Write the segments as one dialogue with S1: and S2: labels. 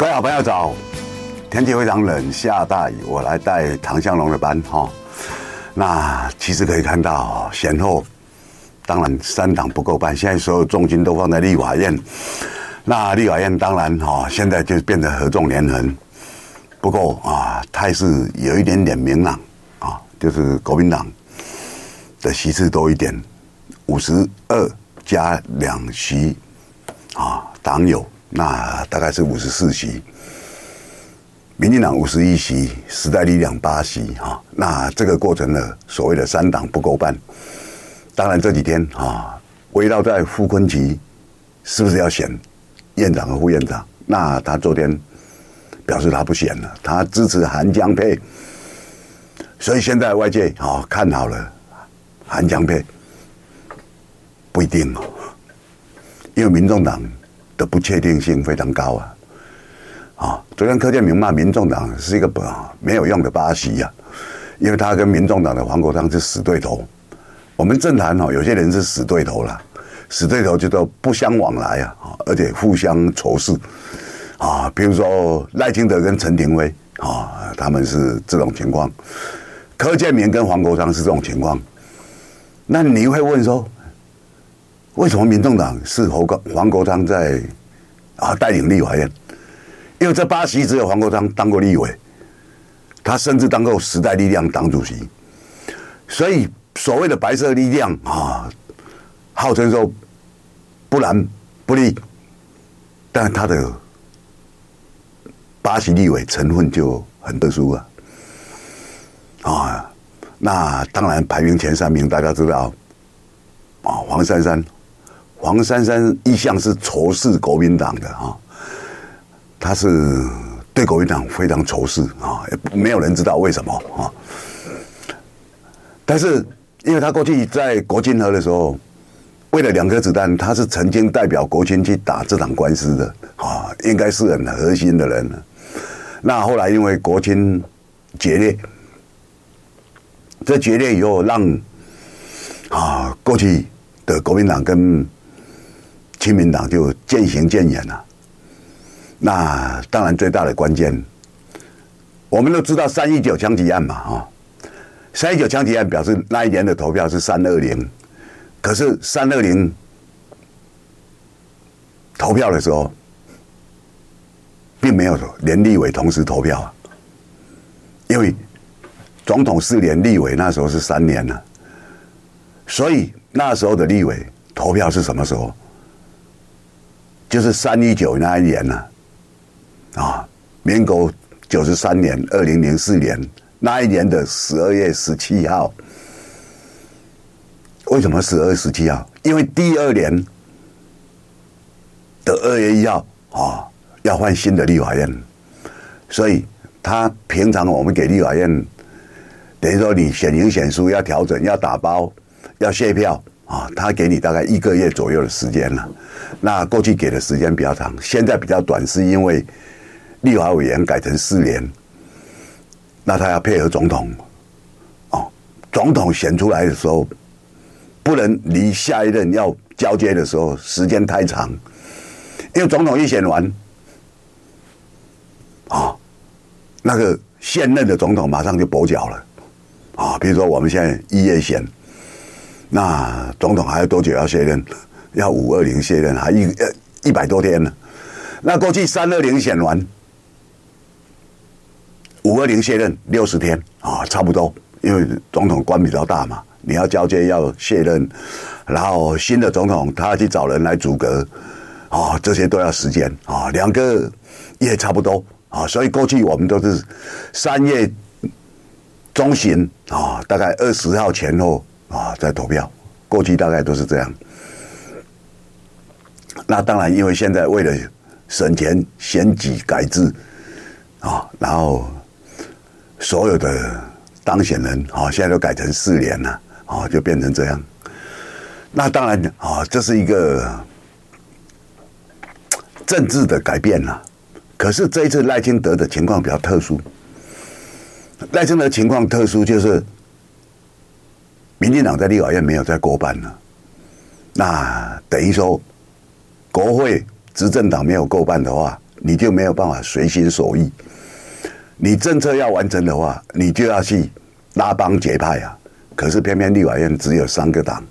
S1: 各位好朋友早，天气非常冷，下大雨，我来带唐湘龙的班哈。那其实可以看到，先后当然三党不够办，现在所有重心都放在立法院。那立法院当然哈，现在就变得合纵连横。不过啊，态势有一点点明朗啊，就是国民党的席次多一点，五十二加两席啊，党友那大概是五十四席。民进党五十一席，时代力量八席，哈，那这个过程呢，所谓的三党不够半，当然这几天啊，围绕在傅崐萁是不是要选院长和副院长？那他昨天表示他不选了，他支持韩江配，所以现在外界啊看好了韩江配，不一定哦，因为民众党的不确定性非常高啊。啊，昨天柯建明骂民众党是一个不没有用的巴西呀，因为他跟民众党的黄国昌是死对头。我们政坛哦，有些人是死对头了，死对头就都不相往来啊，而且互相仇视啊。比如说赖清德跟陈亭威啊，他们是这种情况；柯建明跟黄国昌是这种情况。那你会问说，为什么民众党是黄国黄国昌在啊带领立法院？因为这八席只有黄国昌当过立委，他甚至当过时代力量党主席，所以所谓的白色力量啊，号称说不蓝不绿，但他的八席立委成分就很特殊啊，啊，那当然排名前三名大家知道，啊，黄珊珊，黄珊珊一向是仇视国民党的啊。他是对国民党非常仇视啊，也没有人知道为什么啊。但是，因为他过去在国军河的时候，为了两颗子弹，他是曾经代表国军去打这场官司的啊，应该是很核心的人。那后来因为国军决裂，这决裂以后，让啊过去的国民党跟亲民党就渐行渐远了。那当然，最大的关键，我们都知道三一九枪击案嘛，啊，三一九枪击案表示那一年的投票是三二零，可是三二零投票的时候，并没有连立委同时投票啊，因为总统四年，立委那时候是三年了，所以那时候的立委投票是什么时候？就是三一九那一年呢。啊，民国九十三年，二零零四年那一年的十二月十七号，为什么十二月十七号？因为第二年的二月一号啊，要换新的立法院，所以他平常我们给立法院，等于说你选赢选输要调整，要打包，要卸票啊，他给你大概一个月左右的时间了。那过去给的时间比较长，现在比较短，是因为。立法委员改成四年，那他要配合总统，哦，总统选出来的时候，不能离下一任要交接的时候时间太长，因为总统一选完，啊，那个现任的总统马上就跛脚了，啊，比如说我们现在一月选，那总统还要多久要卸任？要五二零卸任，还一呃一百多天呢。那过去三二零选完。五二零卸任六十天啊，差不多，因为总统官比较大嘛，你要交接要卸任，然后新的总统他要去找人来组阁，啊，这些都要时间啊，两个月差不多啊，所以过去我们都是三月中旬啊，大概二十号前后啊在投票，过去大概都是这样。那当然，因为现在为了省钱，选举改制啊，然后。所有的当选人啊，现在都改成四年了啊，就变成这样。那当然啊，这是一个政治的改变了。可是这一次赖清德的情况比较特殊，赖清德情况特殊就是，民进党在立法院没有再过半了，那等于说国会执政党没有过半的话，你就没有办法随心所欲。你政策要完成的话，你就要去拉帮结派啊。可是偏偏立法院只有三个党，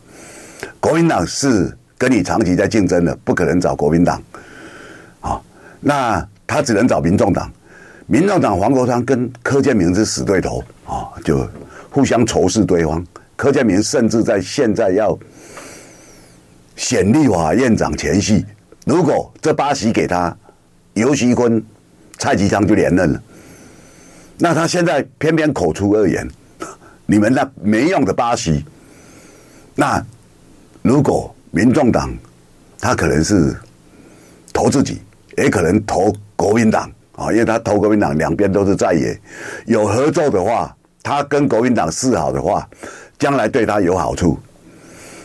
S1: 国民党是跟你长期在竞争的，不可能找国民党。好，那他只能找民众党。民众党黄国昌跟柯建铭是死对头啊，就互相仇视对方。柯建铭甚至在现在要选立法院长前夕，如果这八席给他，游锡坤、蔡其昌就连任了。那他现在偏偏口出恶言，你们那没用的八席，那如果民众党他可能是投自己，也可能投国民党。啊，因为他投国民党，两边都是在野，有合作的话，他跟国民党示好的话，将来对他有好处。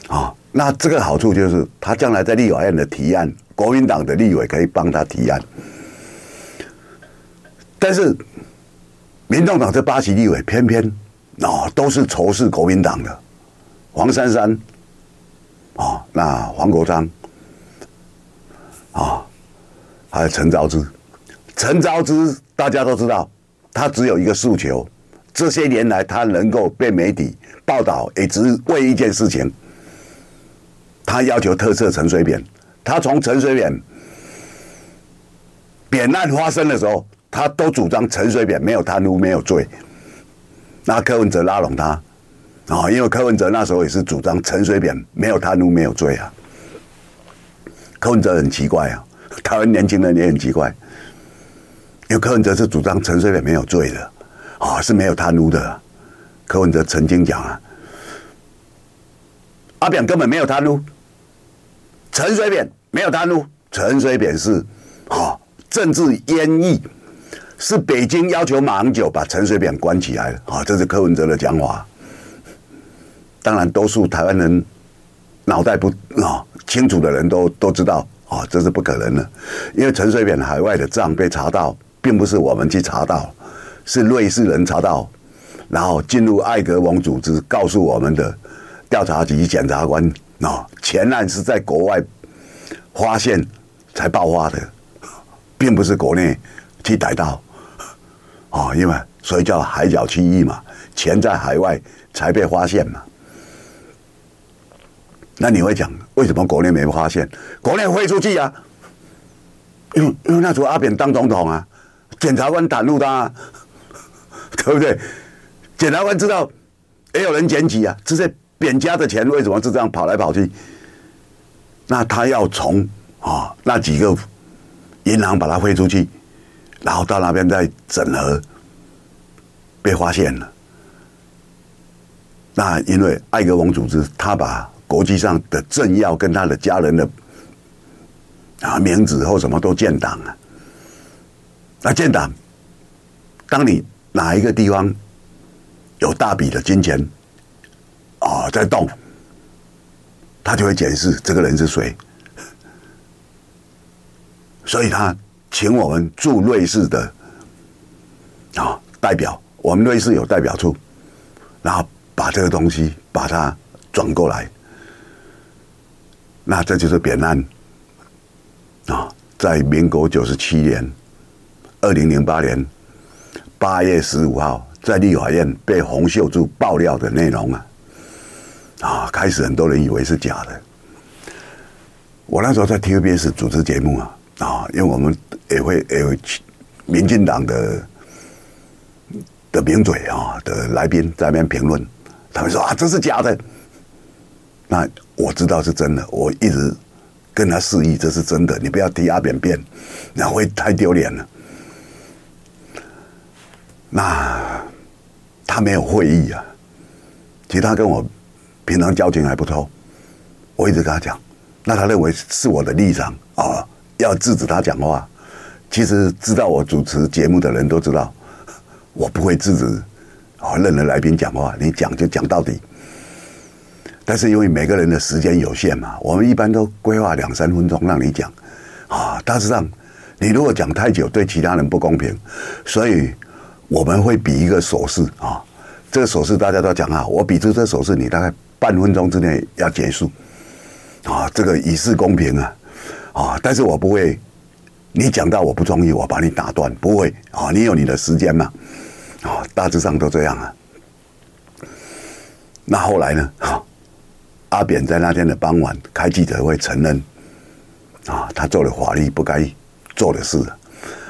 S1: 啊，那这个好处就是他将来在立法院的提案，国民党的立委可以帮他提案。但是，民众党这八席立委偏偏啊都是仇视国民党的，黄珊珊，啊，那黄国昌，啊，还有陈昭之。陈昭之大家都知道，他只有一个诉求。这些年来，他能够被媒体报道，也只是为一件事情。他要求特赦陈水扁。他从陈水扁扁案发生的时候，他都主张陈水扁没有贪污、没有罪。那柯文哲拉拢他啊，因为柯文哲那时候也是主张陈水扁没有贪污、没有罪啊。柯文哲很奇怪啊，台湾年轻人也很奇怪。因为柯文哲是主张陈水扁没有罪的，啊、哦，是没有贪污的。柯文哲曾经讲啊，阿扁根本没有贪污，陈水扁没有贪污，陈水扁是啊、政治阉抑，是北京要求马英九把陈水扁关起来的啊、这是柯文哲的讲法。当然，多数台湾人脑袋不啊、清楚的人都都知道啊、这是不可能的，因为陈水扁海外的账被查到。并不是我们去查到，是瑞士人查到，然后进入艾格蒙组织告诉我们的调查局检察官啊，前案是在国外发现才爆发的，并不是国内去逮到啊，因为所以叫海角区域嘛，钱在海外才被发现嘛。那你会讲为什么国内没发现？国内汇出去啊？因为因为那时候阿扁当总统啊。检察官袒露他、啊，对不对？检察官知道也有人检举啊，这些扁家的钱为什么是这样跑来跑去？那他要从啊、那几个银行把它汇出去，然后到那边再整合，被发现了。那因为艾格蒙组织，他把国际上的政要跟他的家人的啊名字或什么都建档了。那建档，当你哪一个地方有大笔的金钱啊在动，他就会解释这个人是谁，所以他请我们驻瑞士的啊代表，我们瑞士有代表处，然后把这个东西把它转过来，那这就是扁案啊，在民国九十七年。二零零八年八月十五号，在立法院被洪秀柱爆料的内容啊，啊，开始很多人以为是假的。我那时候在 TVBS 主持节目啊，啊，因为我们也会也有民进党的的名嘴啊的来宾在那边评论，他们说啊，这是假的。那我知道是真的，我一直跟他示意这是真的，你不要提阿扁辩，那会太丢脸了。那他没有会议啊，其他跟我平常交情还不错，我一直跟他讲，那他认为是我的立场啊，要制止他讲话。其实知道我主持节目的人都知道，我不会制止啊任何来宾讲话，你讲就讲到底。但是因为每个人的时间有限嘛，我们一般都规划两三分钟让你讲啊，大致上你如果讲太久，对其他人不公平，所以。我们会比一个手势啊，这个手势大家都讲啊，我比出这手势，你大概半分钟之内要结束啊，这个以示公平啊，啊，但是我不会你讲到我不中意，我把你打断，不会啊，你有你的时间嘛，啊，大致上都这样啊。那后来呢？哈阿扁在那天的傍晚开记者会承认，啊，他做了法律不该做的事，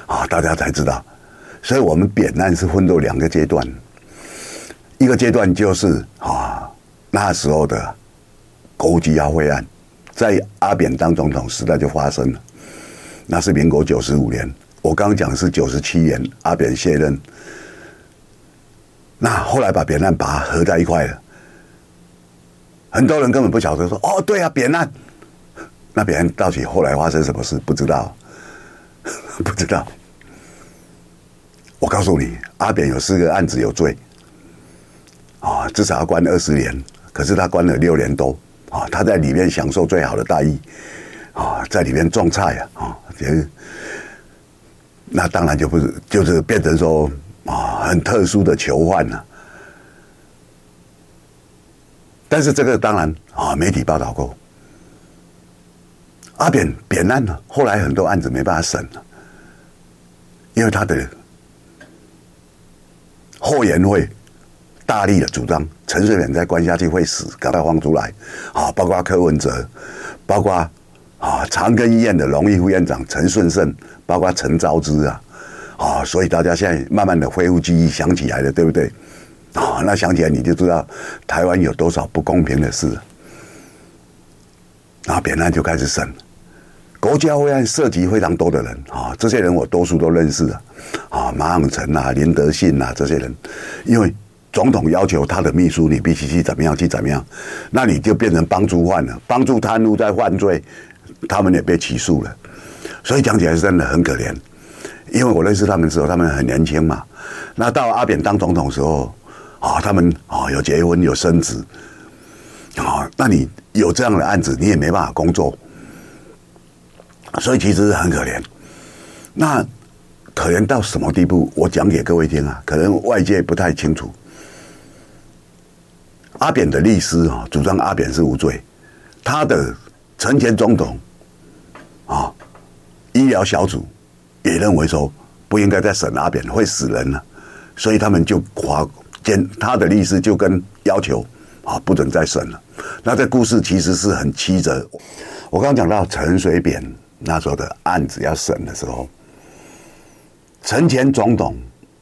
S1: 啊，大家才知道。所以我们扁案是分作两个阶段，一个阶段就是啊，那时候的国际要会案，在阿扁当总统时代就发生了。那是民国九十五年，我刚刚讲是九十七年阿扁卸任，那后来把扁案把它合在一块了，很多人根本不晓得说哦，对啊，扁案，那扁案到底后来发生什么事？不知道，不知道。我告诉你，阿扁有四个案子有罪，啊，至少要关二十年，可是他关了六年多，啊，他在里面享受最好的待遇，啊，在里面种菜啊，啊。那当然就不是，就是变成说啊，很特殊的囚犯了。但是这个当然啊，媒体报道过，阿扁扁案呢，后来很多案子没办法审了，因为他的后援会大力的主张陈水扁再关下去会死，赶快放出来啊，包括柯文哲，包括。啊，长庚医院的荣誉副院长陈顺胜，包括陈昭之啊，啊，所以大家现在慢慢的恢复记忆，想起来了，对不对？啊，那想起来你就知道台湾有多少不公平的事。然后扁案就开始审，国家会案涉及非常多的人啊，这些人我多数都认识啊，啊，马永成啊、林德信啊这些人，因为总统要求他的秘书你必须去怎么样去怎么样，那你就变成帮助犯了，帮助贪污在犯罪。他们也被起诉了，所以讲起来是真的很可怜。因为我认识他们的时候，他们很年轻嘛。那到阿扁当总统的时候，啊，他们啊有结婚有生子，啊，那你有这样的案子，你也没办法工作，所以其实是很可怜。那可怜到什么地步？我讲给各位听啊，可能外界不太清楚。阿扁的律师啊，主张阿扁是无罪，他的。陈前总统啊，医疗小组也认为说不应该再审阿扁，会死人了，所以他们就划监他的律师就跟要求啊，不准再审了。那这故事其实是很曲折。我刚刚讲到陈水扁那时候的案子要审的时候，陈前总统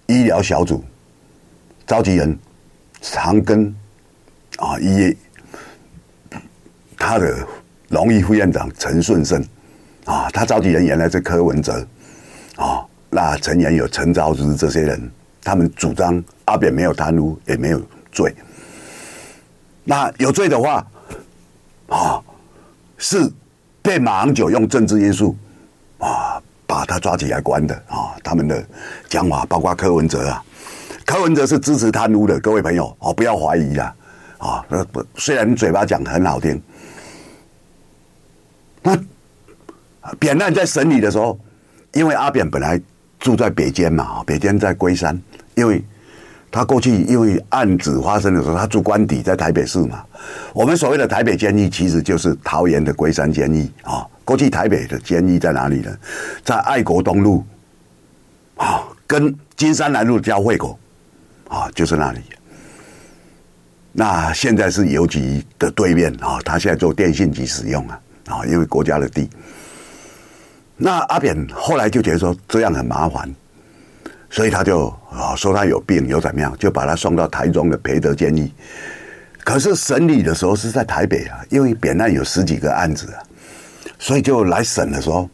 S1: 医疗小组召集人长庚啊医他的。荣誉副院长陈顺胜，啊，他召集人原来是柯文哲，啊，那成员有陈昭之这些人，他们主张阿扁没有贪污，也没有罪。那有罪的话，啊，是被马英九用政治因素啊把他抓起来关的啊。他们的讲法包括柯文哲啊，柯文哲是支持贪污的，各位朋友哦，不要怀疑啊，啊，虽然嘴巴讲很好听。那扁案在审理的时候，因为阿扁本来住在北监嘛，北监在龟山，因为他过去因为案子发生的时候，他住官邸在台北市嘛。我们所谓的台北监狱，其实就是桃园的龟山监狱啊。过去台北的监狱在哪里呢？在爱国东路啊，跟金山南路交汇口啊，就是那里。那现在是邮局的对面啊，他现在做电信局使用啊。啊，因为国家的地，那阿扁后来就觉得说这样很麻烦，所以他就啊说他有病有怎么样，就把他送到台中的培德监狱。可是审理的时候是在台北啊，因为扁案有十几个案子啊，所以就来审的时候，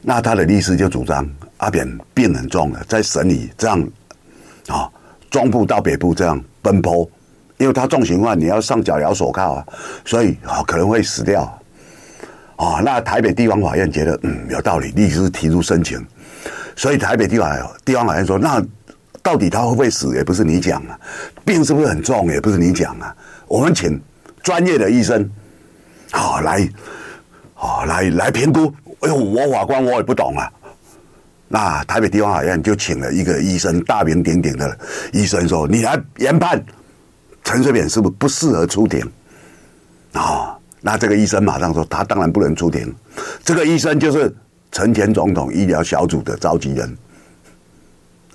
S1: 那他的律师就主张阿扁病很重了，在审理这样啊，中部到北部这样奔波，因为他重刑犯，你要上脚镣手铐啊，所以啊可能会死掉。啊、那台北地方法院觉得嗯有道理，律师提出申请，所以台北地方地方法院说，那到底他会不会死，也不是你讲啊，病是不是很重，也不是你讲啊，我们请专业的医生，好、来，好、来来评估。哎呦，我法官我也不懂啊，那台北地方法院就请了一个医生，大名鼎鼎的医生说，你来研判陈水扁是不是不适合出庭啊？那这个医生马上说，他当然不能出庭。这个医生就是陈前总统医疗小组的召集人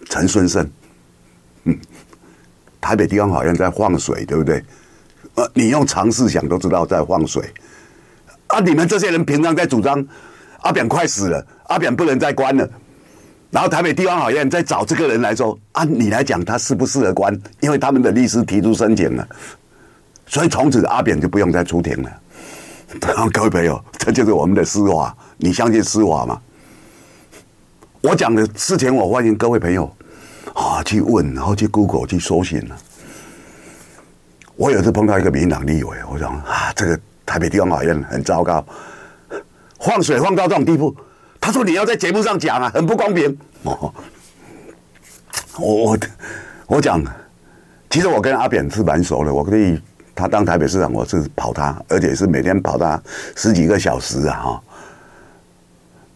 S1: 陈顺胜，嗯，台北地方法院在放水，对不对？呃，你用常识想都知道在放水啊！你们这些人平常在主张阿扁快死了，阿扁不能再关了，然后台北地方法院在找这个人来说，按你来讲他适不适合关？因为他们的律师提出申请了，所以从此阿扁就不用再出庭了。各位朋友，这就是我们的司法，你相信司法吗？我讲的事情，我欢迎各位朋友啊去问，然后去 Google 去搜寻了。我有次碰到一个民党立委，我想啊，这个台北地方法院很糟糕，放水放到这种地步。他说你要在节目上讲啊，很不公平。哦，我我我讲，其实我跟阿扁是蛮熟的，我可以。他当台北市长，我是跑他，而且是每天跑他十几个小时啊！哈，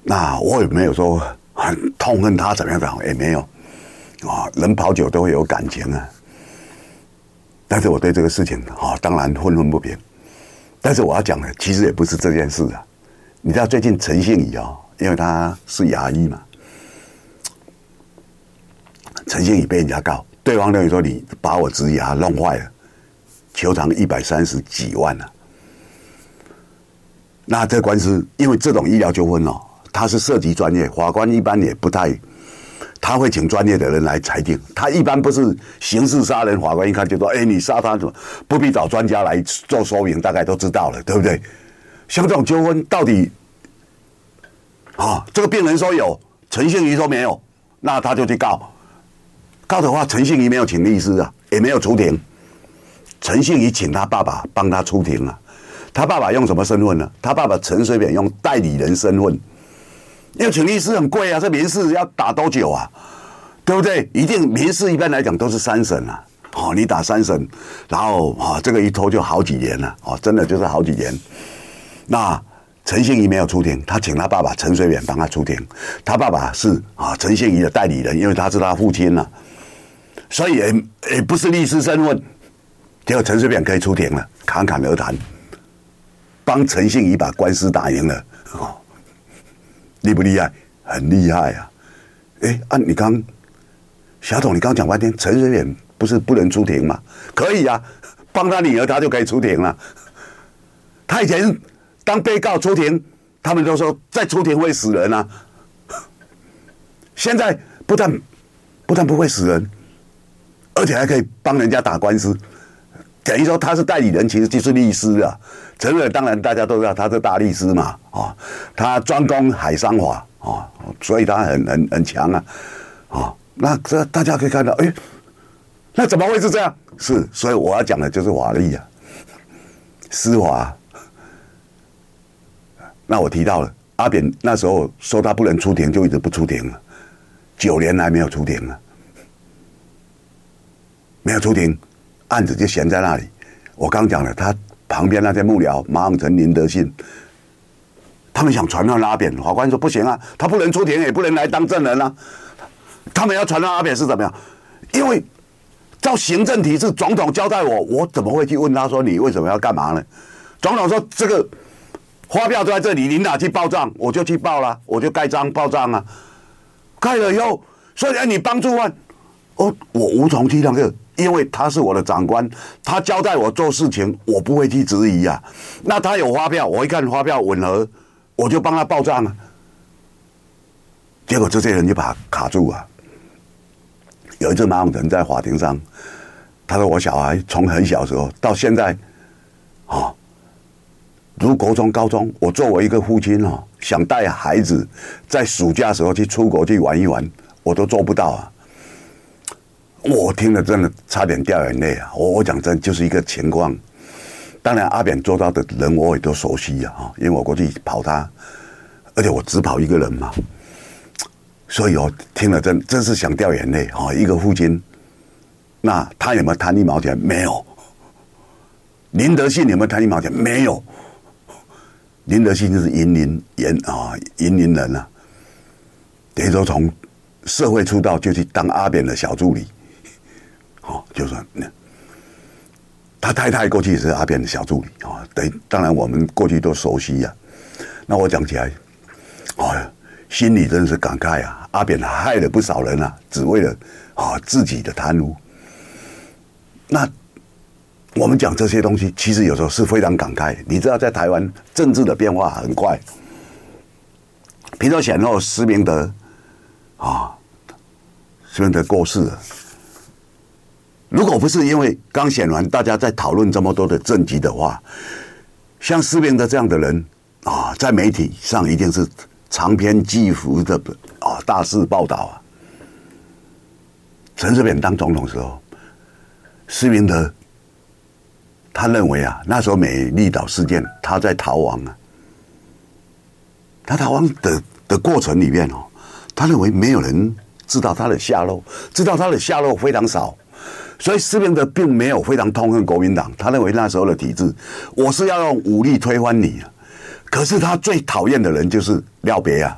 S1: 那我也没有说很痛恨他怎么样的，也没有啊。人跑久都会有感情啊。但是我对这个事情啊，当然愤愤不平。但是我要讲的，其实也不是这件事啊。你知道最近陈信宜啊，因为他是牙医嘛，陈信宜被人家告，对方认为说你把我植牙弄坏了。求偿一百三十几万呢、啊？那这官司，因为这种医疗纠纷哦，它是涉及专业，法官一般也不太，他会请专业的人来裁定。他一般不是刑事杀人，法官一看就说：“哎，你杀他怎么不必找专家来做说明？大概都知道了，对不对？”像这种纠纷，到底啊，这个病人说有，陈信宜说没有，那他就去告。告的话，陈信宜没有请律师啊，也没有出庭。陈信宜请他爸爸帮他出庭了，他爸爸用什么身份呢？他爸爸陈水扁用代理人身份，因为请律师很贵啊，这民事要打多久啊？对不对？一定民事一般来讲都是三审啊，哦，你打三审，然后啊，这个一拖就好几年了，哦，真的就是好几年。那陈信宜没有出庭，他请他爸爸陈水扁帮他出庭，他爸爸是啊陈信宜的代理人，因为他是他父亲了，所以也也不是律师身份。结果陈水扁可以出庭了，侃侃而谈，帮陈信宜把官司打赢了，哦，厉不厉害？很厉害啊！哎，啊，你刚小董，你刚讲半天，陈水扁不是不能出庭吗？可以啊，帮他女儿，他就可以出庭了。他以前当被告出庭，他们都说再出庭会死人啊。现在不但不但不会死人，而且还可以帮人家打官司。等于说他是代理人，其实就是律师啊。陈水扁当然大家都知道他是大律师嘛，啊，他专攻海商法啊，所以他很很很强啊，啊，那这大家可以看到，哎，那怎么会是这样？是，所以我要讲的就是法律啊，司法。那我提到了阿扁那时候说他不能出庭，就一直不出庭了，九年来没有出庭了，没有出庭。案子就悬在那里。我刚讲了，他旁边那些幕僚马永成、林德信，他们想传唤阿扁，法官说不行啊，他不能出庭，也不能来当证人啊。他们要传唤阿扁是怎么样？因为照行政体制，总统交代我，我怎么会去问他说你为什么要干嘛呢？总统说这个发票都在这里，你哪去报账？我就去报了，我就盖章报账啊。盖了以后，所以你帮助我，哦，我无从去那个。因为他是我的长官，他交代我做事情，我不会去质疑啊。那他有发票，我一看发票吻合，我就帮他报账啊。结果这些人就把他卡住啊。有一次马永成在法庭上，他说：“我小孩从很小时候到现在，啊，读国中、高中，我作为一个父亲啊，想带孩子在暑假时候去出国去玩一玩，我都做不到啊。”我听了真的差点掉眼泪啊！我我讲真就是一个情况。当然阿扁做到的人我也都熟悉啊，因为我过去跑他，而且我只跑一个人嘛，所以我听了真真是想掉眼泪啊！一个父亲，那他有没有贪一毛钱？没有。林德信有没有贪一毛钱？没有。林德信就是云林人啊，云林人啊，等于说从社会出道就去当阿扁的小助理。哦，就说那他太太过去也是阿扁的小助理啊，对，当然我们过去都熟悉呀。那我讲起来，哦，心里真是感慨啊！阿扁害了不少人啊，只为了啊自己的贪污。那我们讲这些东西，其实有时候是非常感慨。你知道，在台湾政治的变化很快。比如说选后施明德啊，施明德过世了。如果不是因为刚选完，大家在讨论这么多的政绩的话，像施明德这样的人啊，在媒体上一定是长篇巨幅的啊大肆报道啊。陈水扁当总统的时候，施明德他认为啊，那时候美丽岛事件他在逃亡啊，他逃亡的的过程里面哦，他认为没有人知道他的下落，知道他的下落非常少。所以施明德并没有非常痛恨国民党，他认为那时候的体制，我是要用武力推翻你啊。可是他最讨厌的人就是廖别啊。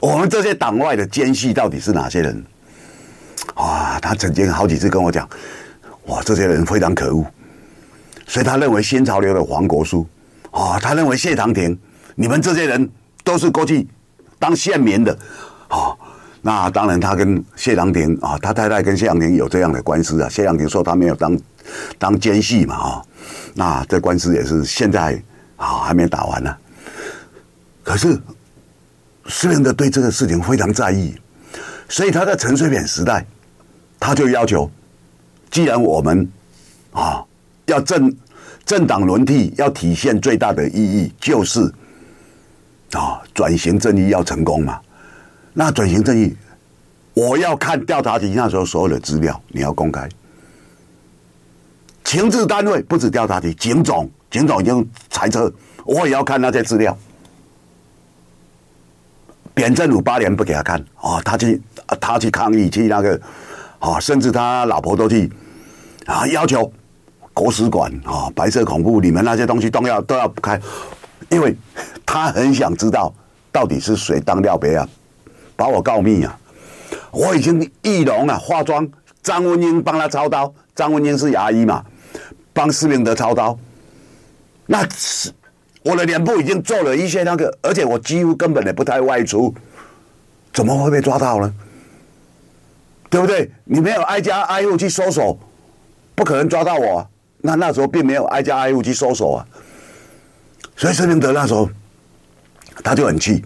S1: 我们这些党外的奸细到底是哪些人？啊，他曾经好几次跟我讲，哇，这些人非常可恶。所以他认为新潮流的黄国书，啊，他认为谢长廷，你们这些人都是过去当县民的，啊。那当然，他跟谢长廷啊，他太太跟谢长廷有这样的官司啊。谢长廷说他没有当当奸细嘛啊，那这官司也是现在啊还没打完呢。可是施明德对这个事情非常在意，所以他在陈水扁时代，他就要求，既然我们啊要政政党轮替，要体现最大的意义，就是啊转型正义要成功嘛。那转型正义，我要看调查局那时候所有的资料，你要公开。情治单位不止调查局，警总，警总已经裁撤，我也要看那些资料。扁政府八年不给他看啊，他去他去抗议去那个啊，甚至他老婆都去啊要求国史馆啊白色恐怖里面那些东西都要都要开，因为他很想知道到底是谁当廖别啊。把我告密啊！我已经易容啊，化妆，张文英帮他操刀。张文英是牙医嘛，帮施明德操刀。那是我的脸部已经做了一些那个，而且我几乎根本也不太外出，怎么会被抓到呢？对不对？你没有挨家挨户去搜索，不可能抓到我啊。那那时候并没有挨家挨户去搜索啊，所以施明德那时候他就很气。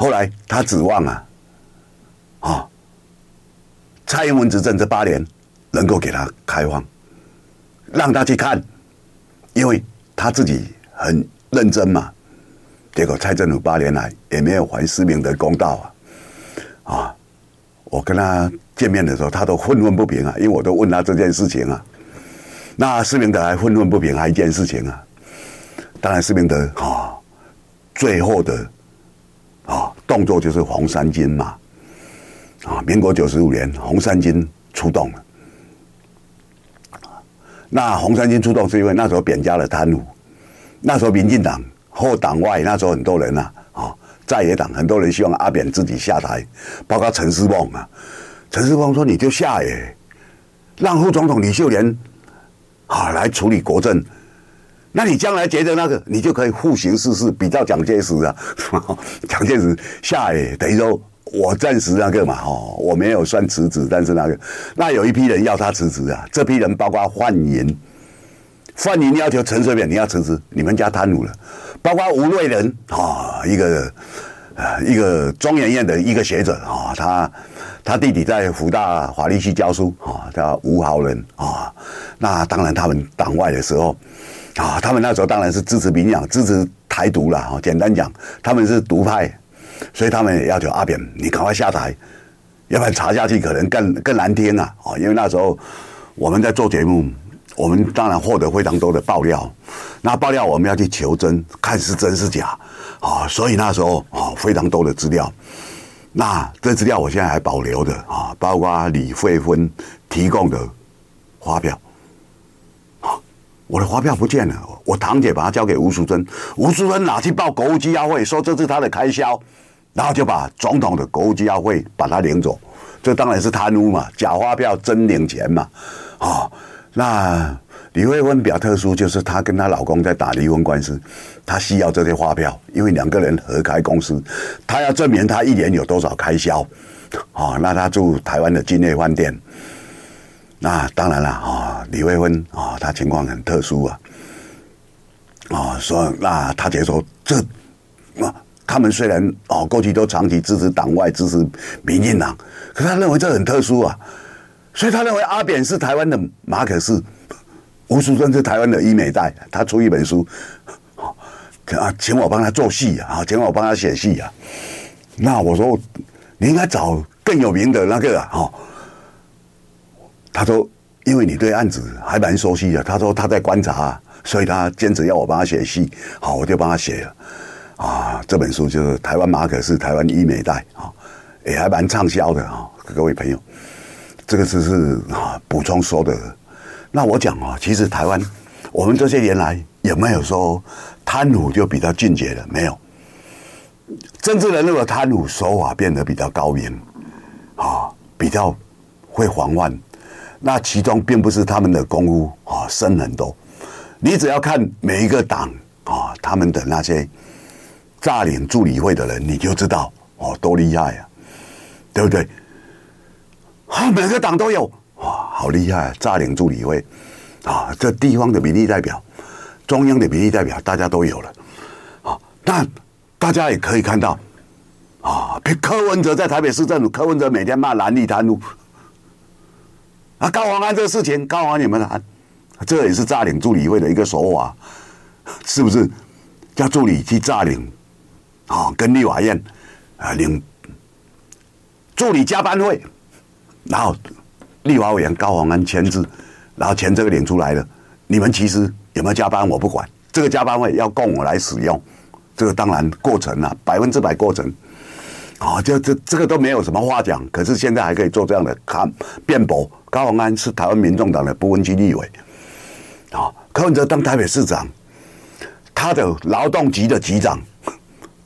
S1: 后来他指望啊，啊，蔡英文执政这八年能够给他开放，让他去看，因为他自己很认真嘛。结果蔡政府八年来也没有还施明德公道啊，啊，我跟他见面的时候，他都愤愤不平啊，因为我都问他这件事情啊。那施明德还愤愤不平，还一件事情啊，当然施明德啊，最后的。啊，动作就是红三军嘛，啊，民国九十五年红三军出动了。那红三军出动是因为那时候扁家的贪污，那时候民进党后党外那时候很多人呐，啊，在野党很多人希望阿扁自己下台，包括陈师孟啊。陈师孟说：“你就下耶，让副总统李秀莲啊来处理国政。”那你将来觉得那个，你就可以互行世事，比较蒋介石啊，蒋介石下野，等于说我暂时那个嘛，哦，我没有算辞职，但是那个，那有一批人要他辞职啊，这批人包括范云，范云要求陈水扁你要辞职，你们家贪污了，包括吴瑞仁啊，一个一个中研院的一个学者啊，他他弟弟在福大法律系教书啊，叫吴豪人啊，那当然他们党外的时候。啊，他们那时候当然是支持民进，支持台独了。哈，简单讲，他们是独派，所以他们也要求阿扁，你赶快下台，要不然查下去可能更更难听啊！啊，因为那时候我们在做节目，我们当然获得非常多的爆料，那爆料我们要去求真，看是真是假啊，所以那时候啊非常多的资料，那这资料我现在还保留的啊，包括李慧芬提供的发票。我的发票不见了，我堂姐把它交给吴淑珍，吴淑珍拿去报国务机要会，说这是他的开销，然后就把总统的国务机要会把他领走，这当然是贪污嘛，假发票真领钱嘛，啊、哦，那李慧芬比较特殊，就是她跟她老公在打离婚官司，她需要这些发票，因为两个人合开公司，她要证明她一年有多少开销。啊，那她住台湾的金叶饭店。那当然了啊，李慧芬啊，她情况很特殊啊。啊，说那他觉得说这啊，他们虽然啊过去都长期支持党外支持民进党，可是他认为这很特殊啊，所以他认为阿扁是台湾的马可仕。吴淑珍是台湾的医美代，他出一本书，啊，请我帮他做戏啊，请我帮他写戏啊。那我说，你应该找更有名的那个啊。哦，他说，因为你对案子还蛮熟悉的，他说他在观察，所以他坚持要我帮他写戏。好，我就帮他写了。啊，这本书就是台湾马可是，台湾医美代啊，也还蛮畅销的啊。各位朋友，这个只是啊补充说的。那我讲啊，其实台湾，我们这些年来有没有说贪腐就比较尽解了？没有，政治人物的贪腐手法变得比较高明，啊，比较会防范。那其中并不是他们的功夫啊深很多，你只要看每一个党啊他们的那些诈领助理会的人，你就知道哦多厉害啊，对不对？啊，每个党都有。哇，好厉害！啊诈领助理会啊，这地方的民意代表，中央的民意代表，大家都有了啊。但大家也可以看到啊，柯文哲在台北市政府，柯文哲每天骂蓝绿贪污啊。高虹安这个事情，高虹安你们谈，这也是诈领助理费的一个手法，是不是？叫助理去诈领啊，跟立法院啊领助理加班费，然后。立法委员高虹安签字，然后钱这个领出来了。你们其实有没有加班我不管，这个加班费要供我来使用。这个当然过程啊，百分之百过程。啊、哦，这这这个都没有什么话讲。可是现在还可以做这样的看辩驳。高虹安是台湾民众党的不分区立委。啊、哦，柯文哲当台北市长，他的劳动局的局长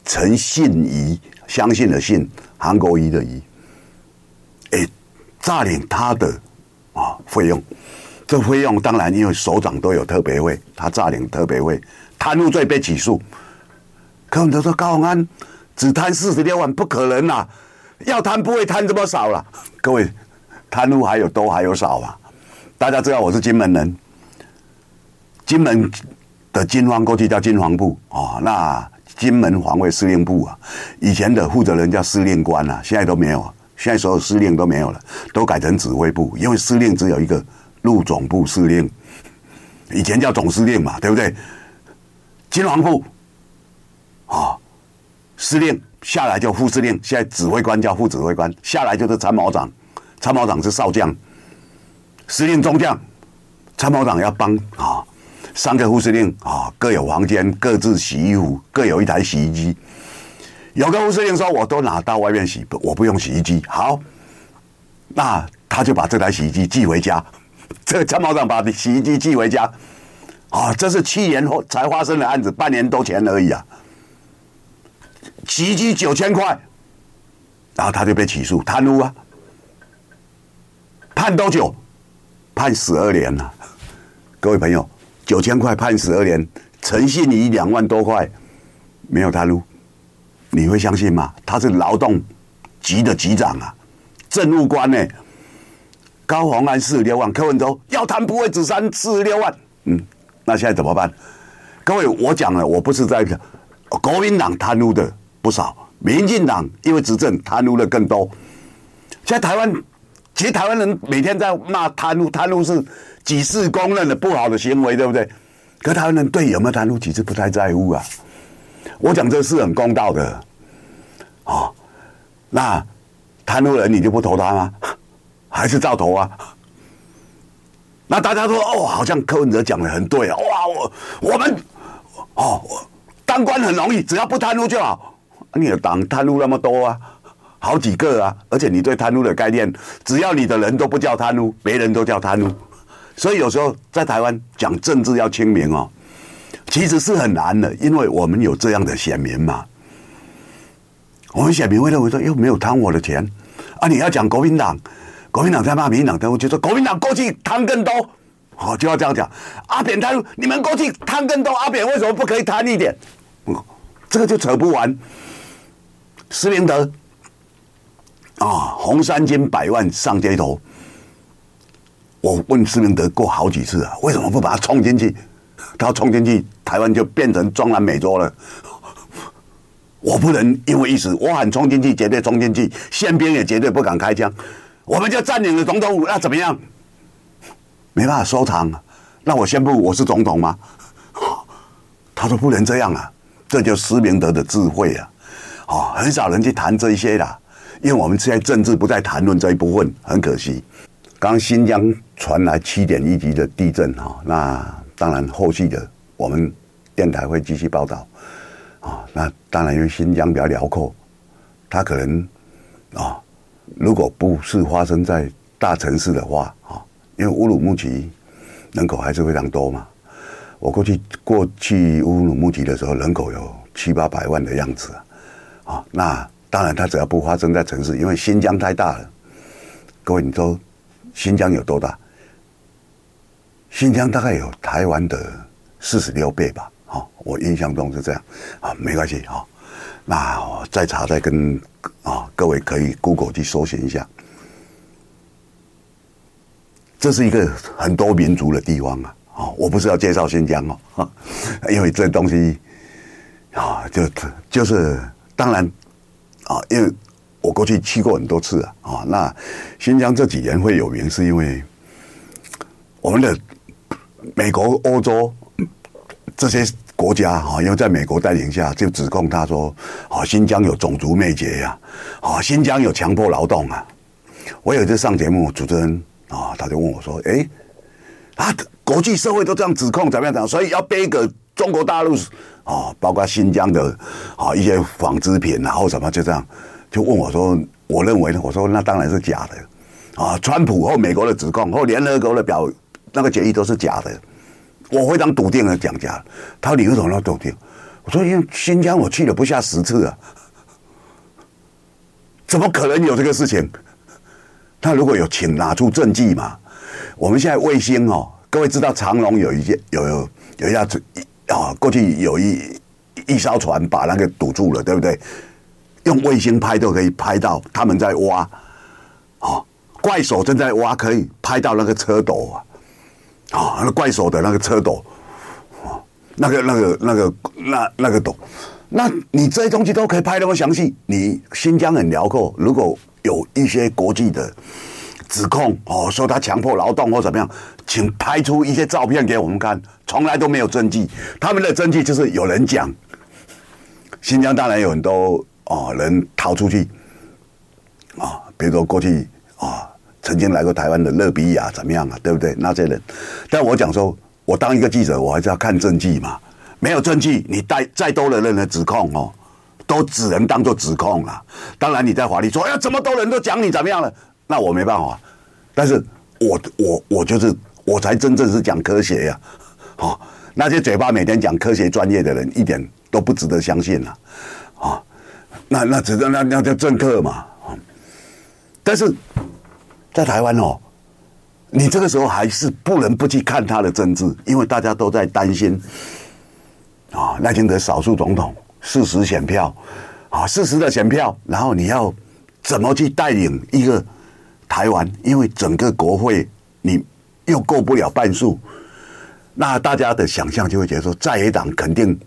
S1: 陈信宜，相信的信，韩国瑜的瑜。哎。诈领他的啊费用，这费用当然因为首长都有特别会，他诈领特别会，贪污罪被起诉。柯文哲说高虹安只贪四十六万，不可能啊，要贪不会贪这么少了。各位，贪污还有多还有少啊？大家知道我是金门人，金门的金防过去叫金防部。啊，那金门防卫司令部啊，以前的负责人叫司令官啊，现在都没有。现在所有司令都没有了，都改成指挥部，因为司令只有一个陆总部司令，以前叫总司令嘛，对不对？金防部。啊，司令下来就副司令，现在指挥官叫副指挥官，下来就是参谋长，参谋长是少将，司令中将，参谋长要帮啊，三个副司令啊，各有房间，各自洗衣服，各有一台洗衣机。有个副司令说：“我都拿到外面洗，我不用洗衣机。”好，那他就把这台洗衣机寄回家。这个参谋长把洗衣机寄回家，啊，这是去年后才发生的案子，半年多前而已啊。袭击九千块，然后他就被起诉贪污啊，判多久？判十二年了。各位朋友，九千块判十二年，诚信你两万多块，没有贪污。你会相信吗？他是劳动局的局长啊，政务官呢、高虹安四十六万，柯文哲要贪不会只三四十六万。嗯，那现在怎么办？各位，我讲了，我不是在国民党贪污的不少，民进党因为执政贪污的更多。现在台湾，其实台湾人每天在骂贪污，贪污是举世公认的不好的行为，对不对？可台湾人对有没有贪污，其实不太在乎啊。我讲这是很公道的，啊，那贪污人你就不投他吗？还是照投啊？那大家说哦，好像柯文哲讲的很对啊！哇，我我们哦，当官很容易，只要不贪污就好。你的党贪污那么多啊，好几个啊，而且你对贪污的概念，只要你的人都不叫贪污，别人都叫贪污。所以有时候在台湾讲政治要清明哦。其实是很难的，因为我们有这样的选民嘛。我们选民会认为说，又没有贪我的钱啊！你要讲国民党，国民党在骂民进党，我就说国民党过去贪更多，好，就要这样讲。阿扁贪，你们过去贪更多，阿扁为什么不可以贪一点？嗯，这个就扯不完。施明德啊，红三军百万上街头。我问施明德过好几次啊，为什么不把他冲进去？他冲进去，台湾就变成中南美洲了。我不能因为一时，我喊冲进去，绝对冲进去，宪兵也绝对不敢开枪。我们就占领了总统府，那怎么样？没办法收场，那我宣布我是总统吗？他说不能这样啊，这就是施明德的智慧啊！啊，很少人去谈这些啦，因为我们现在政治不再谈论这一部分，很可惜。刚新疆传来七点一级的地震哈，那当然后续的我们电台会继续报道啊。那当然因为新疆比较辽阔，它可能啊，如果不是发生在大城市的话啊。因为乌鲁木齐人口还是非常多嘛，我过去过去乌鲁木齐的时候，人口有七八百万的样子啊，啊，那当然它只要不发生在城市，因为新疆太大了。各位，你说新疆有多大？新疆大概有台湾的四十六倍吧，啊，我印象中是这样，啊，没关系啊，那我再查再跟啊各位可以 Google 去搜寻一下。这是一个很多民族的地方啊！哦，我不是要介绍新疆哦，因为这东西啊，就就是当然啊，因为我过去去过很多次啊，啊，那新疆这几年会有名，是因为我们的美国、欧洲这些国家哈，因为在美国带领下，就指控他说，啊，新疆有种族灭绝呀，啊，新疆有强迫劳动啊。我有一次上节目，主持人。啊，他就问我说：“哎，啊，国际社会都这样指控，怎么样？怎么样？所以要背一个中国大陆啊，包括新疆的啊一些纺织品，然后什么就这样，就问我说，我认为呢？我说那当然是假的啊，川普或美国的指控或联合国的表那个决议都是假的，我非常笃定的讲假。他说你为什么要笃定？我说因为新疆我去了不下十次啊，怎么可能有这个事情？”他如果有，请拿出证据嘛。我们现在卫星哦，各位知道长隆有一件有有有一架啊，过去有一一艘船把那个堵住了，对不对？用卫星拍都可以拍到他们在挖，啊，怪手正在挖，可以拍到那个车斗啊，啊，那怪手的那个车斗，啊，那个那个那个那那个斗，那你这些东西都可以拍那么详细。你新疆很辽阔，如果。有一些国际的指控哦，说他强迫劳动或怎么样，请拍出一些照片给我们看，从来都没有证据。他们的证据就是有人讲，新疆当然有很多哦人逃出去啊，比如说过去啊曾经来过台湾的勒比亚怎么样啊，对不对？那些人，但我讲说，我当一个记者，我还是要看证据嘛。没有证据，你带再多的人的指控哦。都只能当做指控了。当然，你在法律说，哎呀，这么多人都讲你怎么样了？那我没办法。但是我我我就是我才真正是讲科学呀。啊，那些嘴巴每天讲科学专业的人，一点都不值得相信了。啊，那那只能那那叫政客嘛。但是在台湾哦，你这个时候还是不能不去看他的政治，因为大家都在担心啊，赖清德少数总统。事实选票，啊，事实的选票，然后你要怎么去带领一个台湾？因为整个国会你又够不了半数，那大家的想象就会觉得说，在野党肯定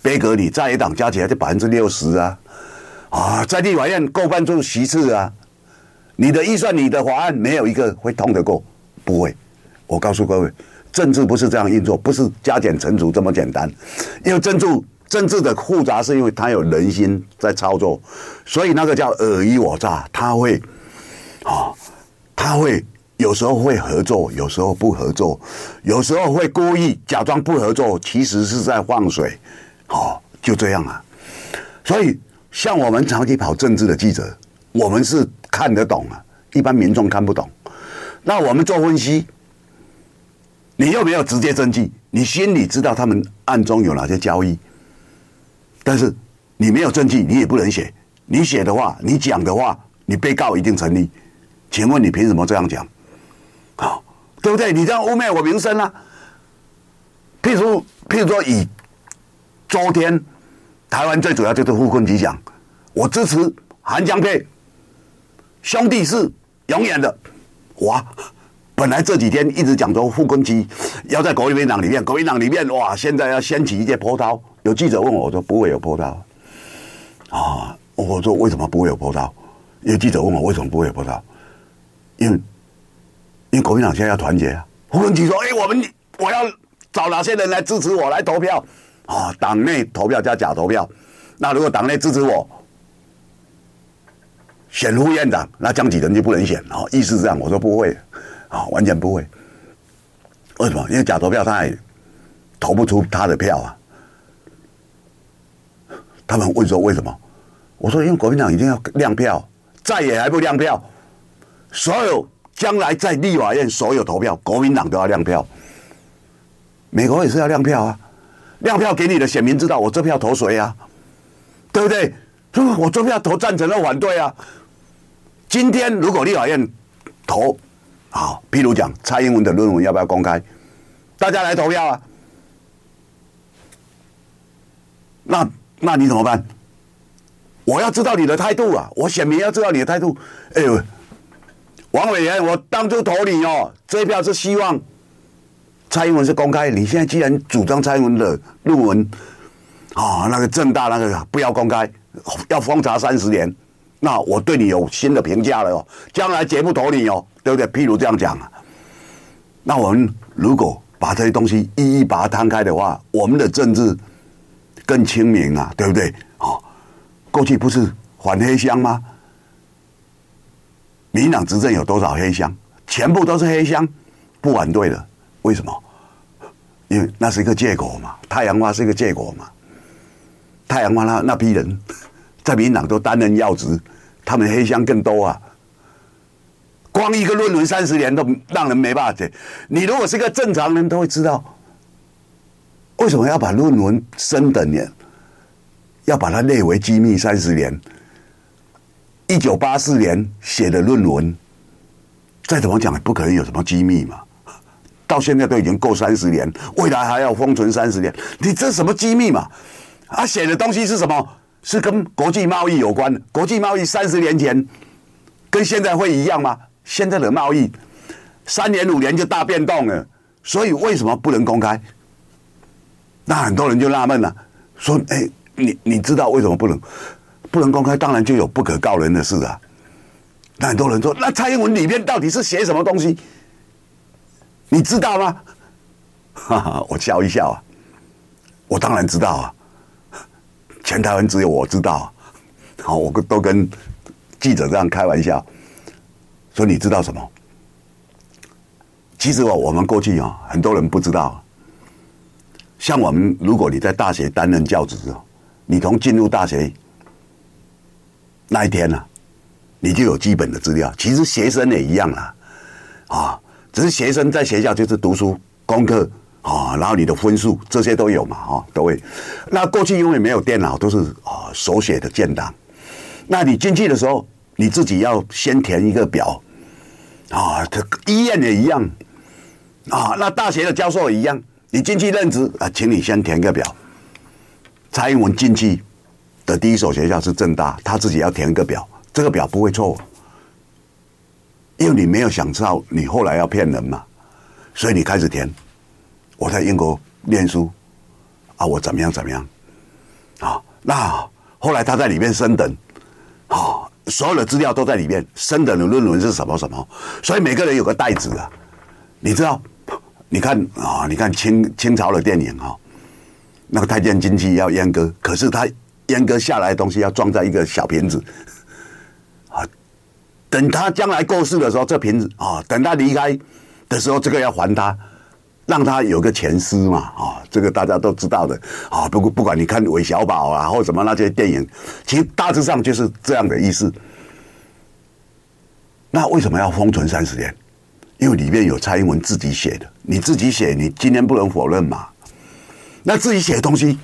S1: 背给你，在野党加起来就百分之六十啊，啊，在立法院够半数席次啊，你的预算、你的法案没有一个会通得过，不会。我告诉各位，政治不是这样运作，不是加减乘除这么简单，因为政治。政治的复杂是因为它有人心在操作，所以那个叫尔虞我诈，他会，啊，他会有时候会合作，有时候不合作，有时候会故意假装不合作，其实是在放水，哦，就这样啊。所以像我们长期跑政治的记者，我们是看得懂啊，一般民众看不懂。那我们做分析，你又没有直接证据，你心里知道他们暗中有哪些交易。但是你没有证据，你也不能写。你写的话，你讲的话，你被告一定成立。请问你凭什么这样讲？好，对不对？你这样污蔑我名声啊！譬如，譬如说，以昨天台湾最主要就是傅昆萁讲，我支持韩江配，兄弟是永远的。哇！本来这几天一直讲说傅昆萁要在国民党里面，国民党里面哇，现在要掀起一些波涛。有记者问我，我说不会有波涛。啊，我说为什么不会有波涛？有记者问我为什么不会有波涛？因为因为国民党现在要团结啊。傅昆萁说：“哎，我们我要找哪些人来支持我来投票？啊，党内投票加假投票。那如果党内支持我，选副院长，那江启人就不能选。哦，意思是这样。我说不会，啊，完全不会。为什么？因为假投票他也投不出他的票啊。他们问说为什么？我说因为国民党一定要亮票，再也还不亮票，所有。”将来在立法院所有投票，国民党都要亮票。美国也是要亮票啊，亮票给你的选民知道我这票投谁啊，对不对？我这票投赞成或反对啊。今天如果立法院投好，譬如讲蔡英文的论文要不要公开，大家来投票啊。那那你怎么办？我要知道你的态度啊，我选民要知道你的态度。哎呦。王委员，我当初投你哦，这一票是希望蔡英文是公开。你现在既然主张蔡英文的论文，啊，那个政大那个不要公开，要封查三十年，那我对你有新的评价了哦，将来绝不投你哦，对不对？譬如这样讲啊，那我们如果把这些东西一一把它摊开的话，我们的政治更清明啊，对不对？啊，过去不是反黑箱吗？民党执政有多少黑箱？全部都是黑箱，不反对的。为什么？因为那是一个借口嘛。太阳花是一个借口嘛。太阳花那那批人，在民党都担任要职，他们黑箱更多啊。光一个论文三十年都让人没办法解。你如果是个正常人，都会知道，为什么要把论文升等年，要把它列为机密三十年？一九八四年写的论文，再怎么讲也不可能有什么机密嘛。到现在都已经过三十年，未来还要封存三十年，你这什么机密嘛？啊，写的东西是什么？是跟国际贸易有关的。国际贸易三十年前跟现在会一样吗？现在的贸易三年五年就大变动了，所以为什么不能公开？那很多人就纳闷了，说：“哎，你你知道为什么不能？”不能公开，当然就有不可告人的事啊。那很多人说，那蔡英文里面到底是写什么东西？你知道吗？哈哈，我笑一笑啊。我当然知道啊。全台湾只有我知道啊。好，我都跟记者这样开玩笑，说你知道什么？其实哦，我们过去啊，很多人不知道。像我们，如果你在大学担任教职哦，你从进入大学。那一天呢、啊，你就有基本的资料。其实学生也一样啦，啊，只是学生在学校就是读书、功课啊，然后你的分数这些都有嘛，啊，都会。那过去因为没有电脑，都是啊手写的建档。那你进去的时候，你自己要先填一个表，啊，这医院也一样，啊，那大学的教授也一样。你进去任职啊，请你先填个表。蔡英文进去。的第一所学校是正大，他自己要填一个表，这个表不会错，因为你没有想到你后来要骗人嘛，所以你开始填。我在英国念书，啊，我怎么样怎么样，啊，那后来他在里面升等，啊，所有的资料都在里面，升等的论文是什么什么，所以每个人有个袋子啊，你知道？你看啊，你看清清朝的电影啊，那个太监进去要阉割，可是他。阉割下来的东西要装在一个小瓶子，啊，等他将来过世的时候，这瓶子啊，等他离开的时候，这个要还他，让他有个前思嘛，啊，这个大家都知道的，啊，不过不管你看韦小宝啊，或什么那些电影，其实大致上就是这样的意思。那为什么要封存三十年？因为里面有蔡英文自己写的，你自己写，你今天不能否认嘛。那自己写的东西。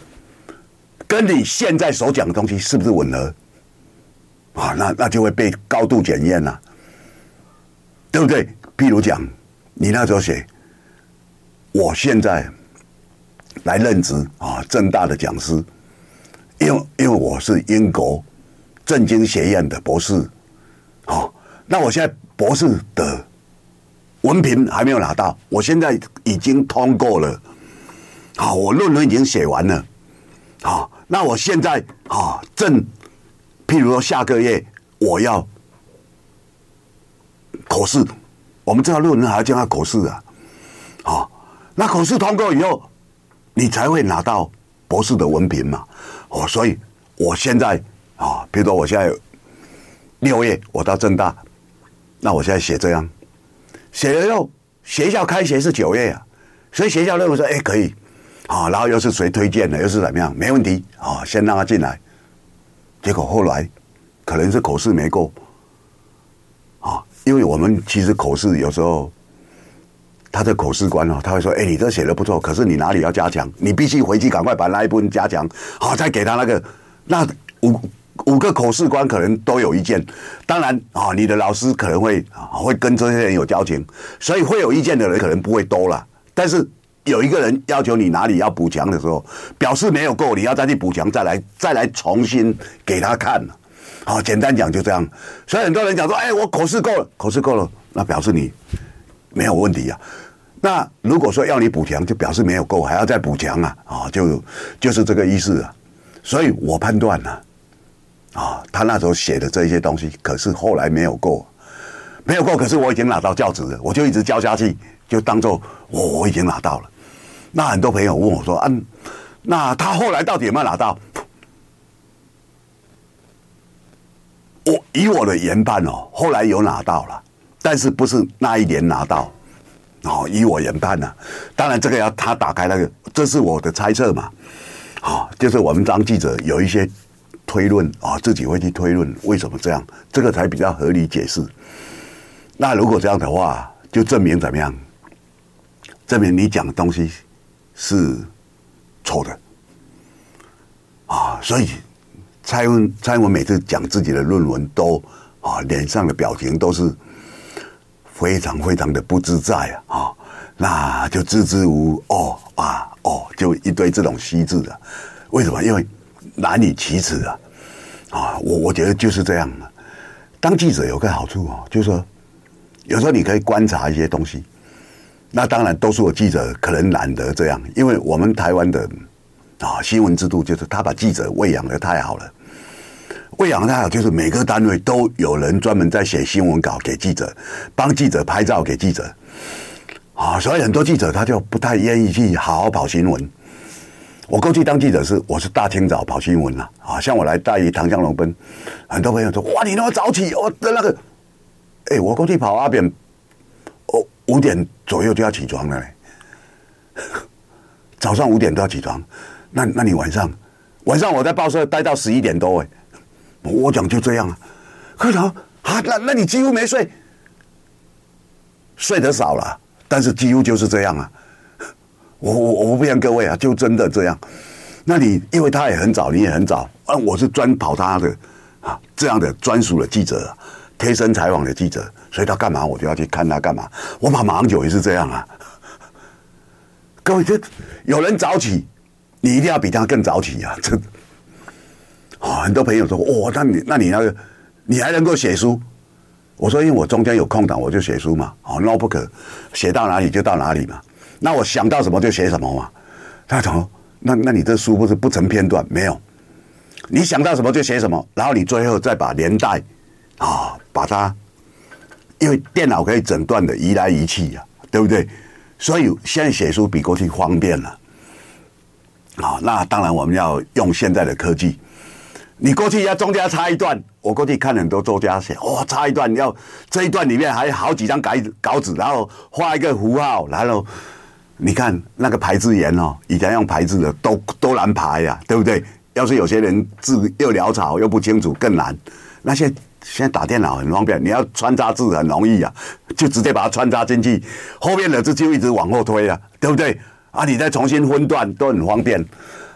S1: 跟你现在所讲的东西是不是吻合？啊，那那就会被高度检验了，对不对？譬如讲，你那时候写，我现在来任职啊，正大的讲师，因为因为我是英国政经学院的博士，好，那我现在博士的文凭还没有拿到，我现在已经通过了，好，我论文已经写完了，好，那我现在啊正，譬如说下个月我要。口试，我们这条论文还要经过口试啊，好，那口试通过以后，你才会拿到博士的文凭嘛。哦，所以我现在啊，比如说我现在六月我到政大，那我现在写这样，写了以后学校开学是九月啊，所以学校认为说，哎，可以，啊，然后又是谁推荐的，又是怎么样，没问题啊，先让他进来。结果后来可能是口试没过。啊因为我们其实口试有时候，他的口试官哦，他会说：“哎，你这写的不错，可是你哪里要加强？你必须回去赶快把那一部分加强，好，再给他那个。”那五五个口试官可能都有意见，当然啊，你的老师可能会会跟这些人有交情，所以会有意见的人可能不会多了。但是有一个人要求你哪里要补强的时候，表示没有够，你要再去补强，再来再来重新给他看。好，简单讲就这样，所以很多人讲说，哎，我口试够了，口试够了，那表示你没有问题、啊。那如果说要你补强，就表示没有够，还要再补强啊，啊，就就是这个意思啊。所以我判断呢，啊，他那时候写的这些东西，可是后来没有够，没有够，可是我已经拿到教职了，我就一直教下去，就当做我我已经拿到了。那很多朋友问我说，嗯、那他后来到底有没有拿到？我以我的研判哦，后来有拿到了，但是不是那一年拿到哦？以我研判呢，当然这个要他打开那个，这是我的猜测嘛。啊，就是我们当记者有一些推论啊，自己会去推论为什么这样，这个才比较合理解释。那如果这样的话，就证明怎么样？证明你讲的东西是错的啊，所以。蔡英文，蔡英文每次讲自己的论文都啊，脸上的表情都是非常非常的不自在啊，那就支支吾哦啊哦，就一堆这种虚字的，为什么？因为难以启齿啊，啊，我我觉得就是这样的。当记者有个好处哦，就是说有时候你可以观察一些东西，那当然都是我记者可能懒得这样，因为我们台湾的啊新闻制度就是他把记者喂养得太好了。喂养太好，就是每个单位都有人专门在写新闻稿给记者，帮记者拍照给记者，啊，所以很多记者他就不太愿意去好好跑新闻。我过去当记者是，我是大清早跑新闻了，啊，像我来大于唐江龙奔，很多朋友说，哇，你那么早起，我的那个，哎，我过去跑阿扁，哦，五点左右就要起床了，早上五点都要起床，那那你晚上，晚上我在报社待到十一点多哎。我讲就这样啊，可是啊，那那你几乎没睡，睡得少了，但是几乎就是这样啊。我我我不骗各位啊，就真的这样。那你因为他也很早，你也很早，啊，我是专跑他的啊这样的专属的记者，贴身采访的记者，所以他干嘛我就要去看他干嘛。我跑马英九也是这样啊。各位，这有人早起，你一定要比他更早起啊，这。啊，很多朋友说，哦，那你那你那个，你还能够写书？我说，因为我中间有空档，我就写书嘛。哦，no 不可写到哪里就到哪里嘛。那我想到什么就写什么嘛。他说，那那你这书不是不成片段？没有，你想到什么就写什么，然后你最后再把年代啊，把它，因为电脑可以诊断的移来移去呀，对不对？所以现在写书比过去方便了。啊，那当然我们要用现在的科技。你过去要中间插一段，我过去看很多作家写，哇、哦，插一段要这一段里面还有好几张稿稿纸，然后画一个符号，然后你看那个排字员哦，以前用排字的都都难排呀、啊，对不对？要是有些人字又潦草又不清楚更难。那些现在打电脑很方便，你要穿插字很容易啊，就直接把它穿插进去，后面的字就一直往后推啊，对不对？啊，你再重新分段都很方便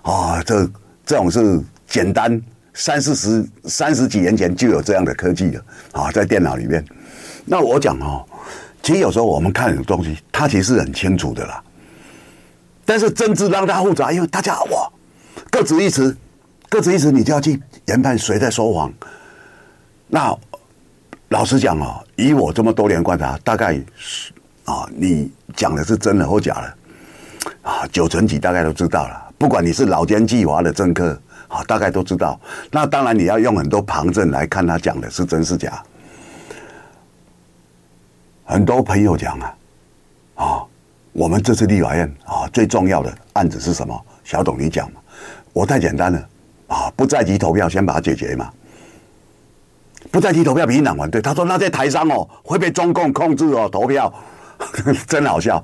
S1: 啊、哦，这这种是简单。三四十、三十几年前就有这样的科技了啊，在电脑里面。那我讲哦，其实有时候我们看的东西，它其实很清楚的啦。但是政治让它复杂，因为大家哇，各执一词，各执一词，你就要去研判谁在说谎。那老实讲哦，以我这么多年观察，大概是啊，你讲的是真的或假的啊，九成几大概都知道了。不管你是老奸巨猾的政客啊，大概都知道。那当然你要用很多旁证来看他讲的是真是假。很多朋友讲啊，啊，我们这次立法院啊最重要的案子是什么？小董你讲嘛，我太简单了啊，不在即投票先把它解决嘛。不在籍投票，民进党反对，他说那在台商哦会被中共控制哦投票，真好笑。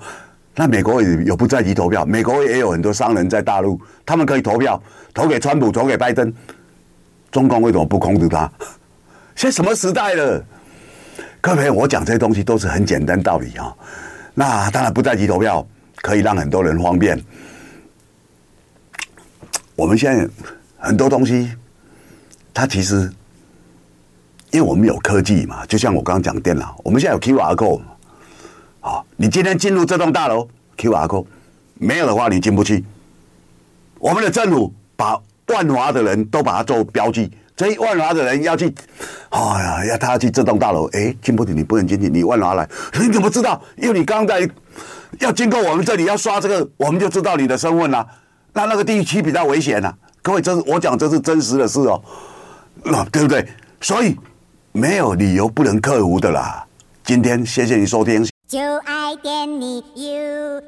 S1: 那美国也有不在籍投票，美国也有很多商人在大陆，他们可以投票，投给川普，投给拜登，中共为什么不控制他？现在什么时代了？各位，我讲这些东西都是很简单道理啊。那当然，不在籍投票可以让很多人方便。我们现在很多东西，它其实，因为我们有科技嘛，就像我刚刚讲电脑，我们现在有 QR code。好，你今天进入这栋大楼，QR code，没有的话你进不去。我们的政府把万华的人都把它做标记。这一万华的人要去，哎呀，要他去这栋大楼，哎，进不去，你不能进去，你万华来，你怎么知道？因为你刚刚在要经过我们这里要刷这个，我们就知道你的身份了。那那个地区比较危险呐，各位，这是我讲这是真实的事哦，那对不对？所以没有理由不能克服的啦，今天谢谢你收听，就爱点你，UFO。